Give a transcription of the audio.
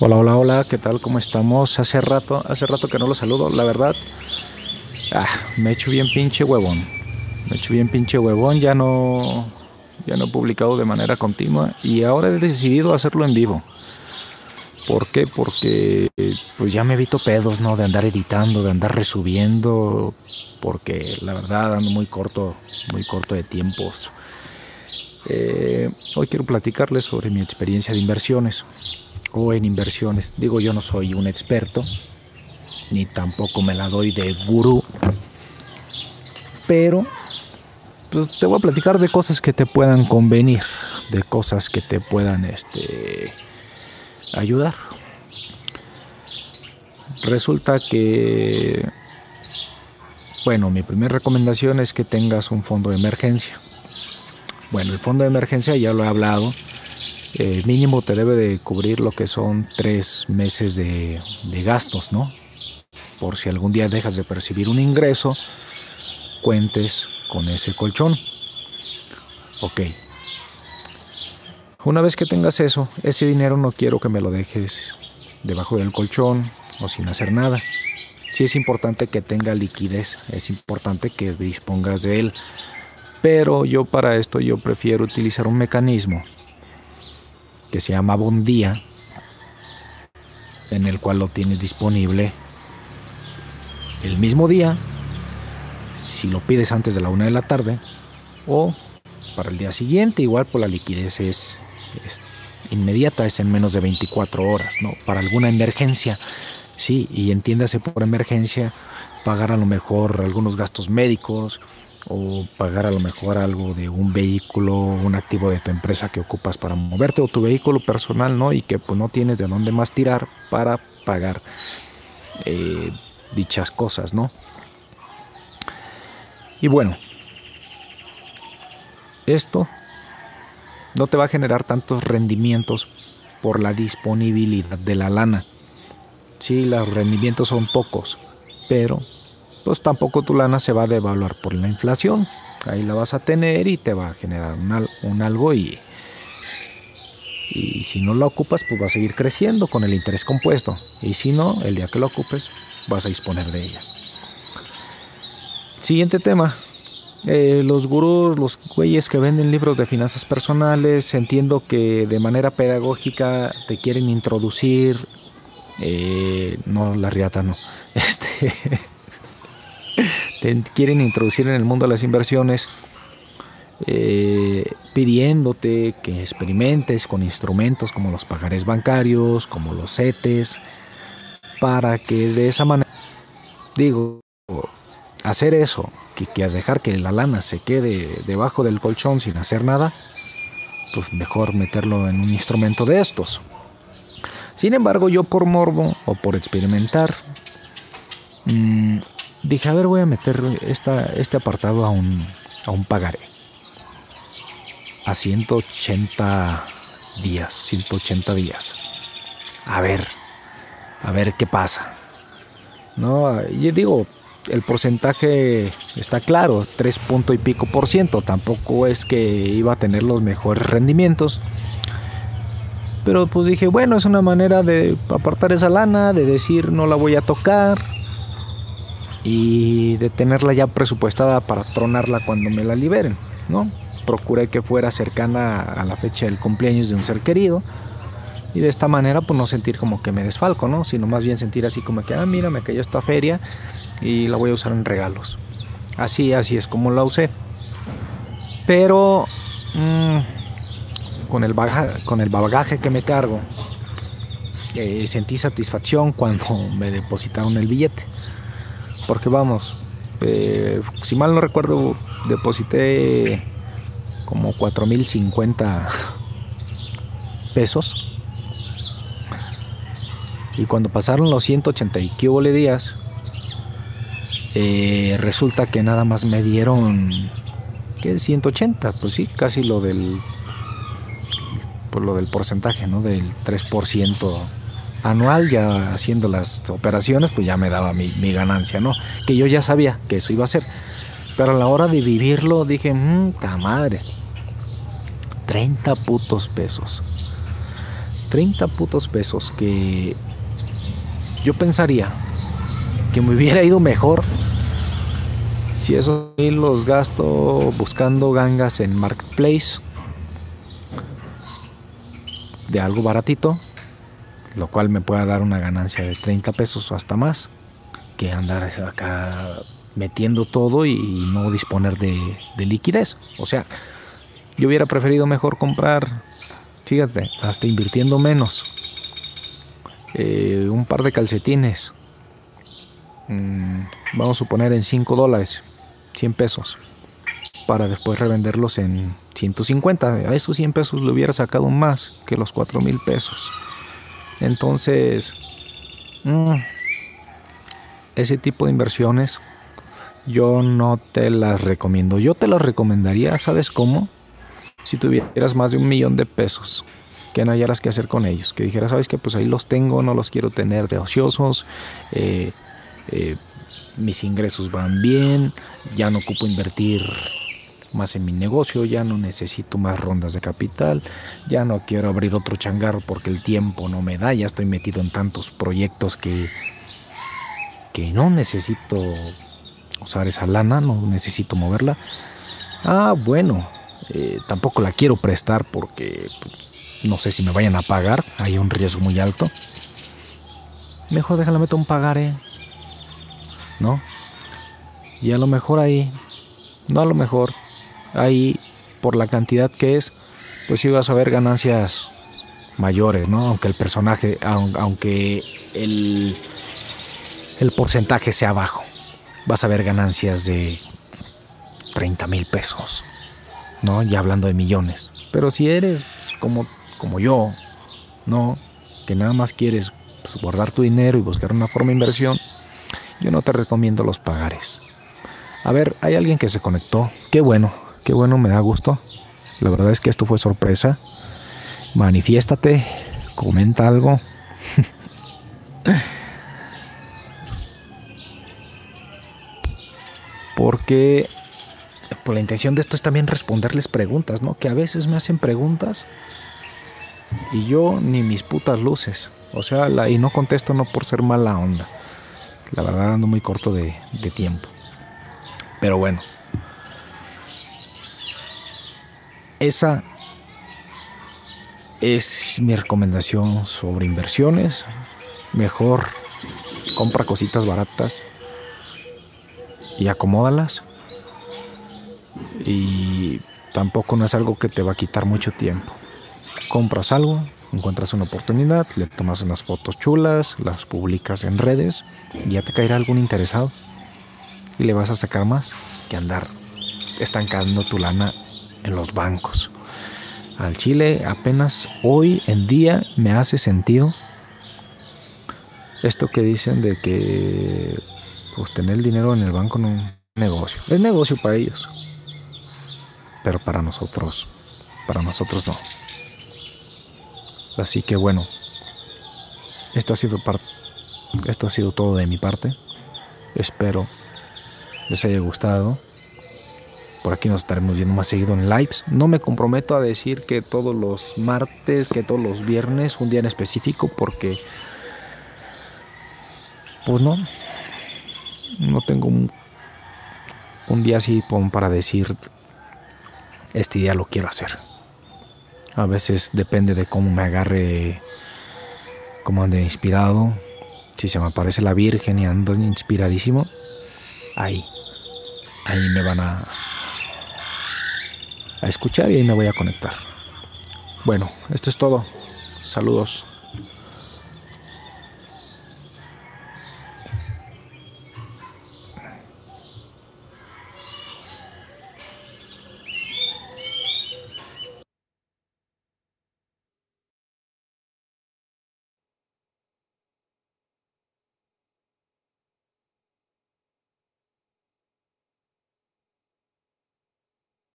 Hola, hola, hola, ¿qué tal? ¿Cómo estamos? Hace rato, hace rato que no los saludo, la verdad. Ah, me he hecho bien pinche huevón. Me he hecho bien pinche huevón, ya no ya no he publicado de manera continua y ahora he decidido hacerlo en vivo. ¿Por qué? Porque pues ya me evito pedos, ¿no? De andar editando, de andar resubiendo, porque la verdad ando muy corto, muy corto de tiempos. Eh, hoy quiero platicarles sobre mi experiencia de inversiones en inversiones. Digo, yo no soy un experto, ni tampoco me la doy de gurú, pero pues te voy a platicar de cosas que te puedan convenir, de cosas que te puedan este, ayudar. Resulta que, bueno, mi primera recomendación es que tengas un fondo de emergencia. Bueno, el fondo de emergencia ya lo he hablado, eh, mínimo te debe de cubrir lo que son tres meses de, de gastos, ¿no? Por si algún día dejas de percibir un ingreso, cuentes con ese colchón. Ok. Una vez que tengas eso, ese dinero no quiero que me lo dejes debajo del colchón o sin hacer nada. Sí es importante que tenga liquidez, es importante que dispongas de él. Pero yo para esto yo prefiero utilizar un mecanismo que se llama Bondía, en el cual lo tienes disponible el mismo día, si lo pides antes de la una de la tarde, o para el día siguiente, igual por la liquidez es, inmediata, es en menos de 24 horas, ¿no? Para alguna emergencia, sí, y entiéndase por emergencia, pagar a lo mejor algunos gastos médicos, o pagar a lo mejor algo de un vehículo, un activo de tu empresa que ocupas para moverte o tu vehículo personal, ¿no? Y que pues no tienes de dónde más tirar para pagar eh, dichas cosas, ¿no? Y bueno, esto no te va a generar tantos rendimientos por la disponibilidad de la lana. Sí, los rendimientos son pocos, pero pues tampoco tu lana se va a devaluar por la inflación. Ahí la vas a tener y te va a generar un, algo y, y si no la ocupas, pues va a seguir creciendo con el interés compuesto. Y si no, el día que lo ocupes, vas a disponer de ella. Siguiente tema. Eh, los gurús, los güeyes que venden libros de finanzas personales, entiendo que de manera pedagógica te quieren introducir, eh, no la riata, no, este, quieren introducir en el mundo de las inversiones eh, pidiéndote que experimentes con instrumentos como los pagares bancarios, como los CETES, para que de esa manera, digo, hacer eso, que, que dejar que la lana se quede debajo del colchón sin hacer nada, pues mejor meterlo en un instrumento de estos. Sin embargo, yo por morbo o por experimentar, mmm, dije, a ver, voy a meter esta, este apartado a un, a un pagaré. A 180 días, 180 días. A ver, a ver qué pasa. No, yo digo, el porcentaje está claro, 3 punto y pico por ciento. Tampoco es que iba a tener los mejores rendimientos. Pero pues dije, bueno, es una manera de apartar esa lana, de decir no la voy a tocar, y de tenerla ya presupuestada para tronarla cuando me la liberen, ¿no? Procuré que fuera cercana a la fecha del cumpleaños de un ser querido y de esta manera pues no sentir como que me desfalco, ¿no? Sino más bien sentir así como que, ah, mira, me cayó esta feria y la voy a usar en regalos. Así, así es como la usé. Pero mmm, con, el bagaje, con el bagaje que me cargo, eh, sentí satisfacción cuando me depositaron el billete porque vamos, eh, si mal no recuerdo, deposité como 4.050 pesos. Y cuando pasaron los 180 y que días, eh, resulta que nada más me dieron, ¿qué? 180, pues sí, casi lo del, por lo del porcentaje, ¿no? Del 3% anual, ya haciendo las operaciones, pues ya me daba mi, ganancia, ¿no? Que yo ya sabía que eso iba a ser. Pero a la hora de vivirlo dije, mmm, ta madre. 30 putos pesos. 30 putos pesos que yo pensaría que me hubiera ido mejor si esos los gasto buscando gangas en Marketplace de algo baratito, lo cual me pueda dar una ganancia de 30 pesos o hasta más, que andar acá metiendo todo y no disponer de, liquidez. O sea, yo hubiera preferido mejor comprar, fíjate, hasta invirtiendo menos, eh, un par de calcetines, mm, vamos a suponer en 5 dólares, 100 pesos, para después revenderlos en 150. A esos 100 pesos le hubiera sacado más que los 4 mil pesos. Entonces, mm, ese tipo de inversiones yo no te las recomiendo. Yo te las recomendaría, ¿sabes cómo? Si tuvieras más de un millón de pesos, que no hallaras que hacer con ellos. Que dijeras, ¿sabes qué? Pues ahí los tengo, no los quiero tener de ociosos. Eh, eh, mis ingresos van bien, ya no ocupo invertir más en mi negocio, ya no necesito más rondas de capital, ya no quiero abrir otro changarro porque el tiempo no me da, ya estoy metido en tantos proyectos que, que no necesito usar esa lana, no necesito moverla. Ah, bueno, eh, tampoco la quiero prestar porque pues, no sé si me vayan a pagar, hay un riesgo muy alto. Mejor déjala meter un pagaré, ¿no? Y a lo mejor ahí, no a lo mejor, ahí por la cantidad que es, pues sí vas a ver ganancias mayores, ¿no? Aunque el personaje, aunque el, porcentaje sea bajo vas a ver ganancias de 30 mil pesos, ¿no? Ya hablando de millones. Pero si eres como, como yo, ¿no? Que nada más quieres pues, guardar tu dinero y buscar una forma de inversión, yo no te recomiendo los pagares. A ver, hay alguien que se conectó. Qué bueno, qué bueno, me da gusto. La verdad es que esto fue sorpresa. Manifiéstate, comenta algo. porque por la intención de esto es también responderles preguntas, ¿no? Que a veces me hacen preguntas y yo ni mis putas luces. O sea, y no contesto no por ser mala onda. La verdad ando muy corto de tiempo. Pero bueno. Esa es mi recomendación sobre inversiones. Mejor compra cositas baratas y acomódalas. Y tampoco no es algo que te va a quitar mucho tiempo. Compras algo, encuentras una oportunidad, le tomas unas fotos chulas, las publicas en redes y ya te caerá algún interesado. Y le vas a sacar más que andar estancando tu lana en los bancos. Al Chile apenas hoy en día me hace sentido esto que dicen de que pues tener el dinero en el banco no es negocio. Es negocio para ellos. Pero para nosotros, para nosotros no. Así que bueno, esto ha sido esto ha sido todo de mi parte. Espero les haya gustado. Por aquí nos estaremos viendo más seguido en lives. No me comprometo a decir que todos los martes, que todos los viernes, un día en específico, porque pues no, no tengo un, día así para decir, este día lo quiero hacer. A veces depende de cómo me agarre, cómo ande inspirado. Si se me aparece la Virgen y ando inspiradísimo, ahí, ahí me van a, a escuchar y ahí me voy a conectar. Bueno, esto es todo. Saludos.